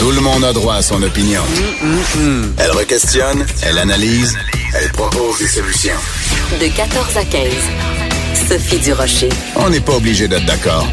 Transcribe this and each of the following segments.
Tout le monde a droit à son opinion. Elle requestionne, elle analyse, elle propose des solutions. De 14 à 15. Sophie Durocher. On n'est pas obligé d'être d'accord.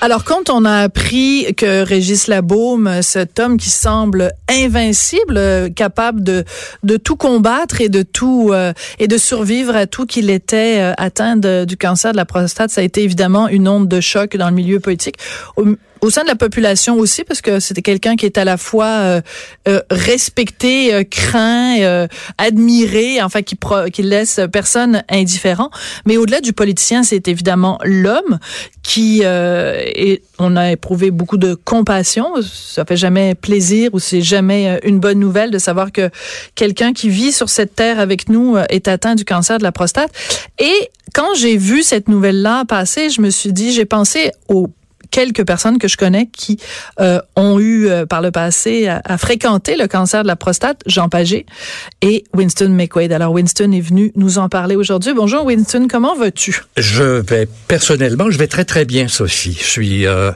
Alors, quand on a appris que Régis Labaume, cet homme qui semble invincible, capable de, de tout combattre et de tout euh, et de survivre à tout, qu'il était euh, atteint de, du cancer de la prostate, ça a été évidemment une onde de choc dans le milieu politique. Au, au sein de la population aussi, parce que c'était quelqu'un qui est à la fois euh, euh, respecté, euh, craint, admiré, enfin qui, pro, qui laisse personne indifférent. Mais au-delà du politicien, c'est évidemment l'homme qui et on a éprouvé beaucoup de compassion. Ça fait jamais plaisir ou c'est jamais une bonne nouvelle de savoir que quelqu'un qui vit sur cette terre avec nous est atteint du cancer de la prostate. Et quand j'ai vu cette nouvelle-là passer, je me suis dit, j'ai pensé au quelques personnes que je connais qui euh, ont eu euh, par le passé à, à, fréquenter le cancer de la prostate, Jean Pagé et Winston McQuaid. Alors Winston est venu nous en parler aujourd'hui. Bonjour Winston, comment vas-tu? Je vais personnellement, je vais très très bien Sophie. Je suis euh,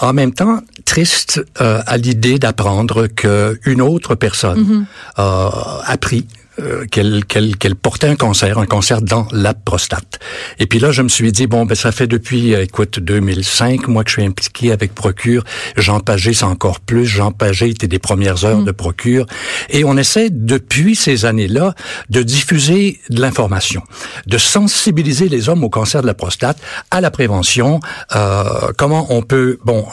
en même temps triste à l'idée d'apprendre qu'une autre personne mm -hmm. a appris euh, qu'elle qu'elle qu'elle portait un cancer, un cancer dans la prostate. Et puis là, je me suis dit bon, ben ça fait depuis, euh, écoute, 2005, moi que je suis impliqué avec Procure. Jean Pagé, c'est encore plus. Jean Pagé était des premières heures mmh. de Procure, et on essaie depuis ces années-là de diffuser de l'information, de sensibiliser les hommes au cancer de la prostate, à la prévention, euh, comment on peut bon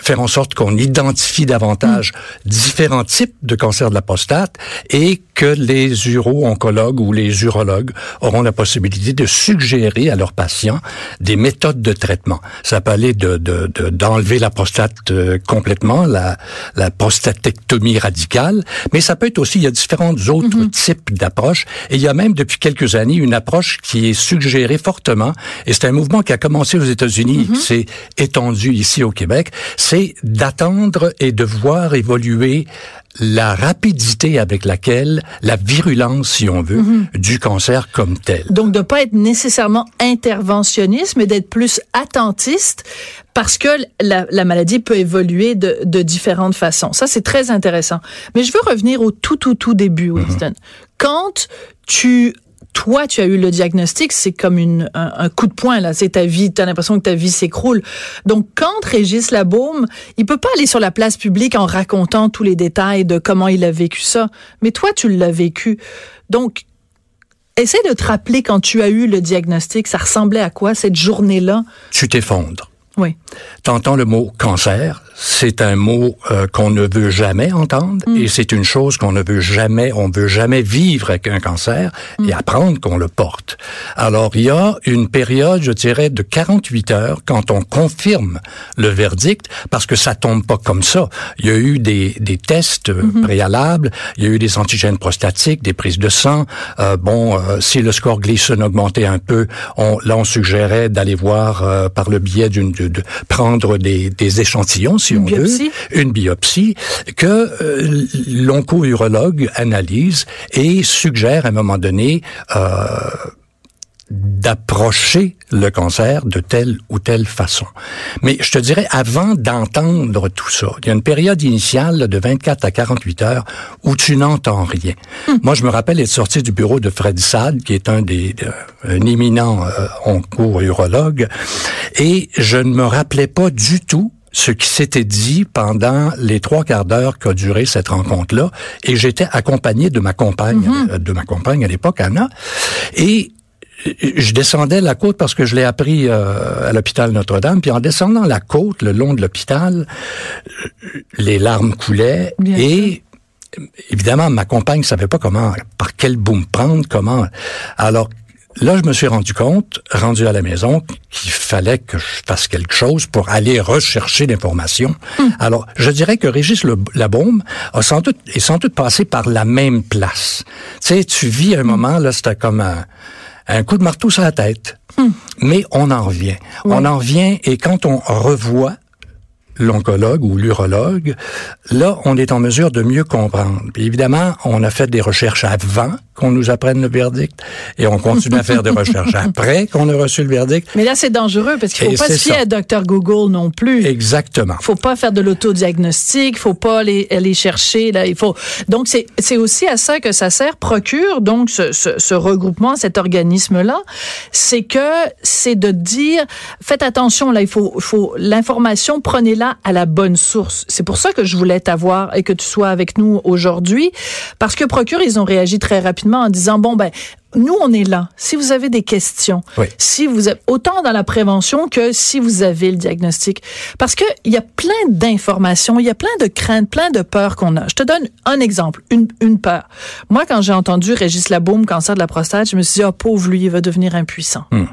faire en sorte qu'on identifie davantage mmh. différents types de cancer de la prostate et que les uro-oncologues ou les urologues auront la possibilité de suggérer à leurs patients des méthodes de traitement. Ça peut aller de, de, de d'enlever la prostate euh, complètement, la, la prostatectomie radicale, mais ça peut être aussi, il y a différents autres mmh. types d'approches et il y a même depuis quelques années une approche qui est suggérée fortement et c'est un mouvement qui a commencé aux États-Unis mmh. qui s'est étendu ici au Québec c'est d'attendre et de voir évoluer la rapidité avec laquelle la virulence, si on veut, mm -hmm. du cancer comme tel. Donc de pas être nécessairement interventionniste, mais d'être plus attentiste parce que la, la, maladie peut évoluer de, de différentes façons. Ça, c'est très intéressant. Mais je veux revenir au tout, tout, tout début, Winston. Mm -hmm. Quand tu toi, tu as eu le diagnostic, c'est comme une, un, un, coup de poing, là. C'est ta vie, tu as l'impression que ta vie s'écroule. Donc, quand Régis Labaume, il peut pas aller sur la place publique en racontant tous les détails de comment il a vécu ça. Mais toi, tu l'as vécu. Donc, essaie de te rappeler quand tu as eu le diagnostic, ça ressemblait à quoi cette journée-là? Tu t'effondres. Oui. T'entends le mot cancer, c'est un mot euh, qu'on ne veut jamais entendre mm. et c'est une chose qu'on ne veut jamais, on veut jamais vivre avec un cancer mm. et apprendre qu'on le porte. Alors il y a une période, je dirais, de 48 heures quand on confirme le verdict parce que ça tombe pas comme ça. Il y a eu des, des tests mm -hmm. préalables, il y a eu des antigènes prostatiques, des prises de sang. Euh, bon, euh, si le score Gleason augmentait un peu, on, là on suggérait d'aller voir euh, par le biais d'une de prendre des, des échantillons, si une on biopsie. veut, une biopsie, que euh, l'onco-urologue analyse et suggère à un moment donné euh, d'approcher le cancer de telle ou telle façon. Mais je te dirais, avant d'entendre tout ça, il y a une période initiale de 24 à 48 heures où tu n'entends rien. Hum. Moi, je me rappelle être sorti du bureau de Fred Sade, qui est un des euh, un éminent euh, onco-urologue, et je ne me rappelais pas du tout ce qui s'était dit pendant les trois quarts d'heure qu'a duré cette rencontre-là, et j'étais accompagné de ma compagne, mm -hmm. de ma compagne à l'époque, Anna, et je descendais la côte parce que je l'ai appris euh, à l'hôpital Notre-Dame. Puis en descendant la côte, le long de l'hôpital, les larmes coulaient Bien et sûr. évidemment ma compagne savait pas comment, par quel bout me prendre, comment. Alors là, je me suis rendu compte, rendu à la maison, qu'il fallait que je fasse quelque chose pour aller rechercher l'information. Hum. Alors, je dirais que Régis le, Labaume a sans doute, est sans doute passé par la même place. Tu sais, tu vis un moment, là, c'était comme un un coup de marteau sur la tête. Hmm. Mais on en revient. Oui. On en revient et quand on revoit l'oncologue ou l'urologue, là, on est en mesure de mieux comprendre. Puis évidemment, on a fait des recherches avant qu'on nous apprenne le verdict et on continue à faire des recherches après qu'on a reçu le verdict. Mais là, c'est dangereux parce qu'il faut pas se fier à Dr Google non plus. Exactement. Faut pas faire de l'autodiagnostic, faut pas aller, aller chercher là, il faut Donc c'est c'est aussi à ça que ça sert procure donc ce, ce, ce regroupement cet organisme là, c'est que c'est de dire faites attention là, il faut faut l'information prenez-la à la bonne source. C'est pour ça que je voulais t'avoir et que tu sois avec nous aujourd'hui parce que procure ils ont réagi très rapidement en disant bon ben nous on est là. Si vous avez des questions, si vous êtes autant dans la prévention que si vous avez le diagnostic, parce que il y a plein d'informations, il y a plein de craintes, plein de peurs qu'on a. Je te donne un exemple, une, une peur. Moi quand j'ai entendu Régis Labaume cancer de la prostate, je me suis dit oh pauvre lui, il va devenir impuissant. Hmm.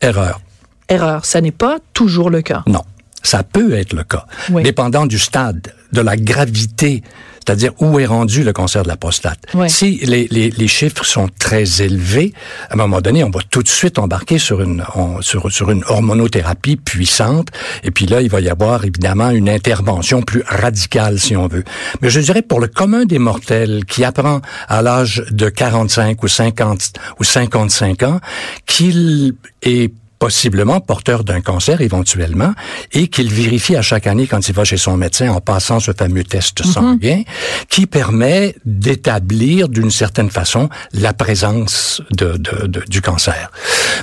Erreur. Erreur. Ça n'est pas toujours le cas. Non. Ça peut être le cas, dépendant du stade, de la gravité c'est-à-dire où est rendu le cancer de la prostate. Si les, les, les, chiffres sont très élevés, à un moment donné, on va tout de suite embarquer sur une sur, sur une hormonothérapie puissante, et puis là, il va y avoir évidemment une intervention plus radicale, si on veut. Mais je dirais pour le commun des mortels qui apprend à l'âge de 45 ou 50 ou 55 ans qu'il est possiblement porteur d'un cancer éventuellement et qu'il vérifie à chaque année quand il va chez son médecin en passant ce fameux test mhm. sanguin qui permet d'établir d'une certaine façon la présence de, de, du cancer.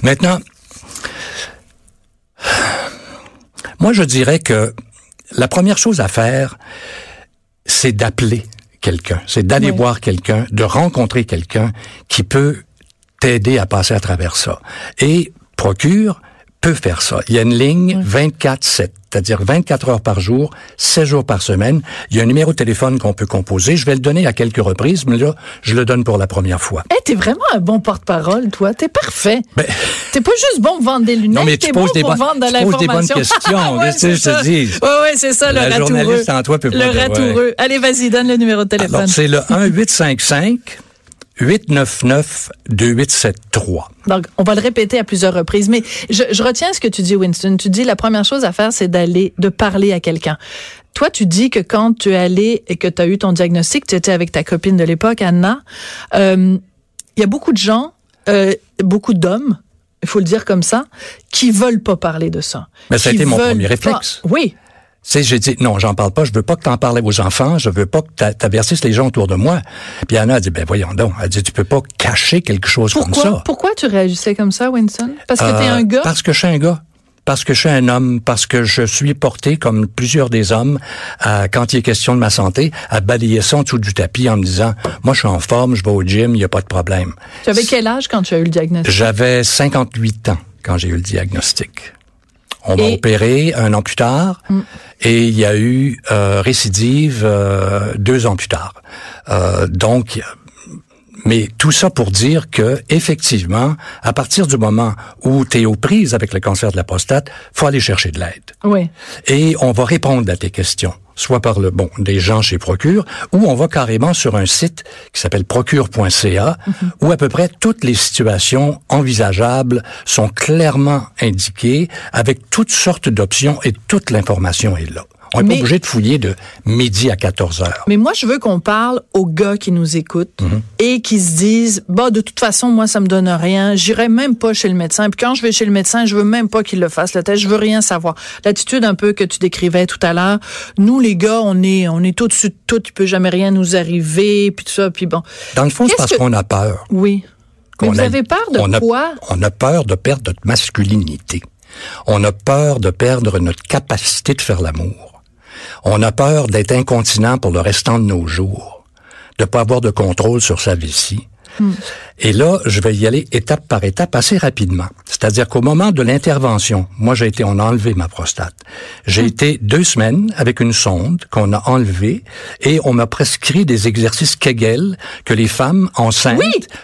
Maintenant, moi je dirais que la première chose à faire, c'est d'appeler quelqu'un, c'est d'aller voir quelqu'un, de rencontrer quelqu'un qui peut t'aider à passer à travers ça. Et procure peut faire ça. Il y a une ligne 24-7, c'est-à-dire 24 heures par jour, 16 jours par semaine. Il y a un numéro de téléphone qu'on peut composer. Je vais le donner à quelques reprises, mais là, je le donne pour la première fois. Eh, t'es vraiment un bon porte-parole, toi. T'es parfait. Ben... T'es pas juste bon pour vendre des lunettes, non, mais tu poses bon des, pour vendre de l'information. des bonnes questions. ouais, c'est je te dis. Oui, oui, c'est ça, le la journaliste en toi peut Le ratoureux. Allez, vas-y, donne le numéro de téléphone. c'est le 1-855 899-2873. Donc, on va le répéter à plusieurs reprises, mais je, je, retiens ce que tu dis, Winston. Tu dis la première chose à faire, c'est d'aller, de parler à quelqu'un. Toi, tu dis que quand tu es allé et que tu as eu ton diagnostic, tu étais avec ta copine de l'époque, Anna, euh, il y a beaucoup de gens, euh, beaucoup d'hommes, il faut le dire comme ça, qui veulent pas parler de ça. Mais ça a été mon premier réflexe. Oui, sais, j'ai dit, non, j'en parle pas, je veux pas que t'en parles aux enfants, je veux pas que t'avertisses les gens autour de moi. Puis Anna a dit, ben voyons donc, elle a dit, tu peux pas cacher quelque chose comme ça. Pourquoi tu réagissais comme ça, Winston? Parce que t'es euh, un gars? Parce que je suis un gars. Parce que je suis un homme, parce que je suis porté, comme plusieurs des hommes, à, quand il est question de ma santé, à balayer ça en dessous du tapis en me disant, moi je suis en forme, je vais au gym, il n'y a pas de problème. Tu avais quel âge quand tu as eu le diagnostic? J'avais 58 ans quand j'ai eu le diagnostic. On m'a opéré un an plus tard mm. et il y a eu euh, récidive euh, deux ans plus tard. Euh, donc, mais tout ça pour dire que effectivement, à partir du moment où tu es aux prises avec le cancer de la prostate, faut aller chercher de l'aide. Oui. Et on va répondre à tes questions soit par le bon des gens chez Procure, ou on va carrément sur un site qui s'appelle procure.ca, mhm. où à peu près toutes les situations envisageables sont clairement indiquées, avec toutes sortes d'options et toute l'information est là. On n'est pas obligé de fouiller de midi à 14 heures. Mais moi, je veux qu'on parle aux gars qui nous écoutent mhm. et qui se disent, bah, de toute façon, moi, ça me donne rien. J'irai même pas chez le médecin. Puis quand je vais chez le médecin, je veux même pas qu'il le fasse, le test. Je veux rien savoir. L'attitude un peu que tu décrivais tout à l'heure. Nous, les gars, on est, on est au-dessus de tout. Il peut jamais rien nous arriver. Puis tout ça. Puis bon. Dans le fond, c'est parce qu'on a peur. Oui. Mais vous avez peur de quoi? on a peur de perdre notre masculinité. On a peur de perdre notre capacité de faire l'amour. On a peur d'être incontinent pour le restant de nos jours, de pas avoir de contrôle sur sa vessie. Hmm. Et là, je vais y aller étape par étape assez rapidement. C'est-à-dire qu'au moment de l'intervention, moi j'ai été, on a enlevé ma prostate. J'ai hmm. été deux semaines avec une sonde qu'on a enlevée et on m'a prescrit des exercices Kegel que les femmes enceintes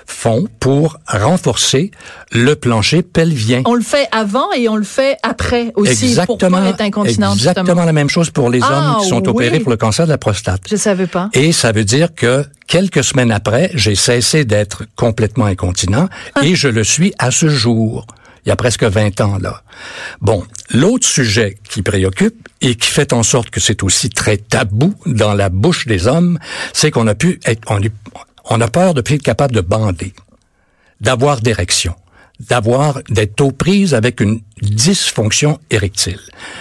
font pour renforcer le plancher pelvien. On le fait avant et on le fait après aussi exactement, pour être incontinent. Exactement la même chose pour les hommes ah, qui sont opérés pour le cancer de la prostate. Je savais pas. Et ça veut dire que quelques semaines après, j'ai cessé d'être complètement incontinent ah. et je le suis à ce jour. il y a presque 20 ans là. Bon, l'autre sujet qui préoccupe et qui fait en sorte que c'est aussi très tabou dans la bouche des hommes, c'est qu'on a pu être, on, on a peur de plus être capable de bander, d'avoir d'érection d'avoir d'être aux prises avec une dysfonction érectile.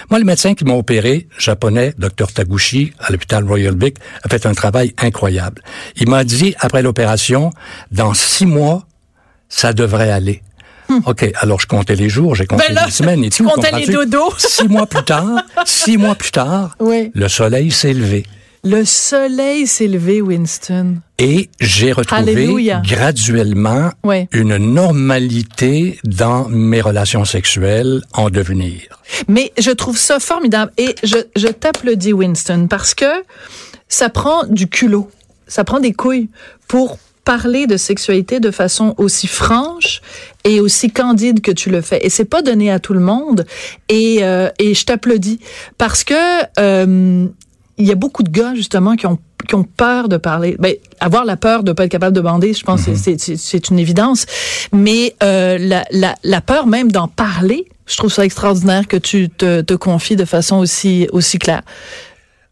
Moi, le médecin qui m'a opéré, japonais, Dr Taguchi, à l'hôpital Royal Vic, a fait un travail incroyable. Il m'a dit, après l'opération, dans six mois, ça devrait aller. Hmm. OK, alors je comptais les jours, j'ai compté ben les semaines et tout. Comptais les dodos. six mois plus tard, six mois plus tard, oui. le soleil s'est levé. Le soleil s'est levé, Winston. Et j'ai retrouvé graduellement une normalité dans mes relations sexuelles en devenir. Mais je trouve ça formidable. Et je, je t'applaudis, Winston, parce que ça prend du culot. Ça prend des couilles pour parler de sexualité de façon aussi franche et aussi candide que tu le fais. Et c'est pas donné à tout le monde. Et, euh, et je t'applaudis parce que euh, il y a beaucoup de gars justement qui ont qui ont peur de parler. Ben, avoir la peur de pas être capable de bander, je pense, mm c'est une évidence. Mais euh, la, la, la, peur même d'en parler, je trouve ça extraordinaire que tu te, te confies de façon aussi aussi claire.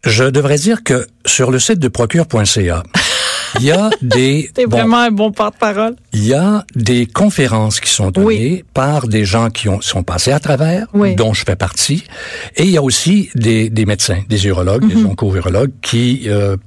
Je devrais dire que sur le site de procure.ca, il y a des... T'es vraiment un bon porte-parole. Il y a des conférences qui sont données par des gens qui ont, sont passés à travers, dont je fais partie. Et il y a aussi des, des médecins, des urologues, des mhm. onco-urologues qui euh,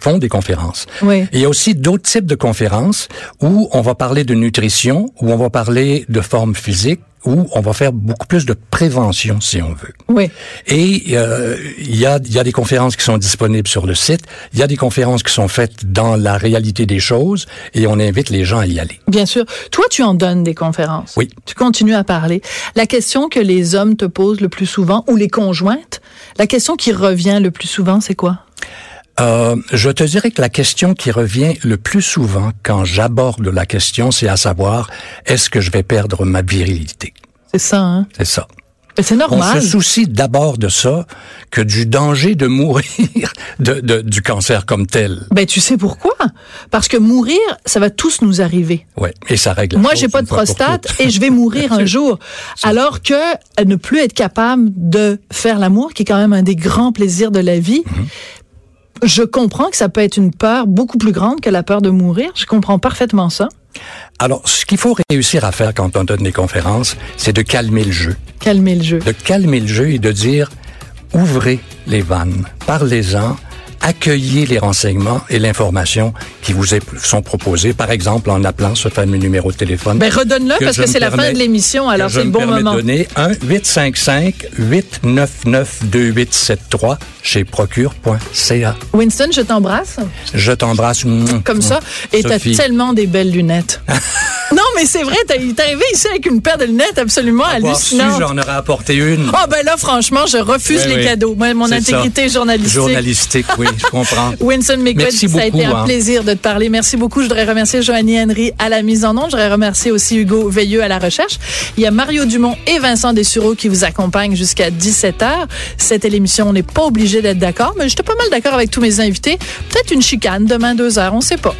font des conférences. Oui. il y a aussi d'autres types de conférences où on va parler de nutrition, où on va parler de forme physique, où on va faire beaucoup plus de prévention, si on veut. Oui. Et euh, il y, a, y a des conférences qui sont disponibles sur le site, il y a des conférences qui sont faites dans la réalité des choses, et on invite les gens à y aller. Bien sûr. Toi, tu en donnes des conférences. Oui. Tu continues à parler. La question que les hommes te posent le plus souvent, ou les conjointes, la question qui revient le plus souvent, c'est quoi? Euh, je te dirais que la question qui revient le plus souvent quand j'aborde la question, c'est à savoir, est-ce que je vais perdre ma virilité? C'est ça, hein? C'est ça. C'est normal. On se soucie d'abord de ça que du danger de mourir de, du cancer comme tel. Ben tu sais pourquoi? Parce que mourir, ça va tous nous arriver. Ouais, et ça règle. Moi, j'ai pas de prostate et je vais mourir un jour. Alors que ne plus être capable de faire l'amour, qui est quand même un des grands plaisirs de la vie, mhm je comprends que ça peut être une peur beaucoup plus grande que la peur de mourir. Je comprends parfaitement ça. Alors, ce qu'il faut réussir à faire quand on donne des conférences, c'est de calmer le jeu. Calmer le jeu. De calmer le jeu et de dire, ouvrez les vannes, parlez-en, accueillez les renseignements et l'information qui vous sont proposés, par exemple en appelant ce fameux numéro de téléphone. Ben redonne-le parce que c'est la fin de l'émission, alors c'est le bon moment. de donner 1 855 899 2873 chez procure.ca. Winston, je t'embrasse. Je t'embrasse. Comme ça. Et t'as tellement des belles lunettes. non, mais c'est vrai, t'es arrivé ici avec une paire de lunettes absolument hallucinante. j'en aurais apporté une. Ah ben là, franchement, je refuse les cadeaux. Moi, mon intégrité journalistique. Journalistique, oui, je comprends. Winston McQuaid, ça a été un hein. plaisir de te parler. Merci beaucoup. Je voudrais remercier Joanie Henry à la mise en onde. Je voudrais remercier aussi Hugo Veilleux à la recherche. Il y a Mario Dumont et Vincent Dessureau qui vous accompagnent jusqu'à 17h. C'était l'émission. On n'est pas obligé d'être d'accord, mais j'étais pas mal d'accord avec tous mes invités. Peut-être une chicane demain 2 h on sait pas.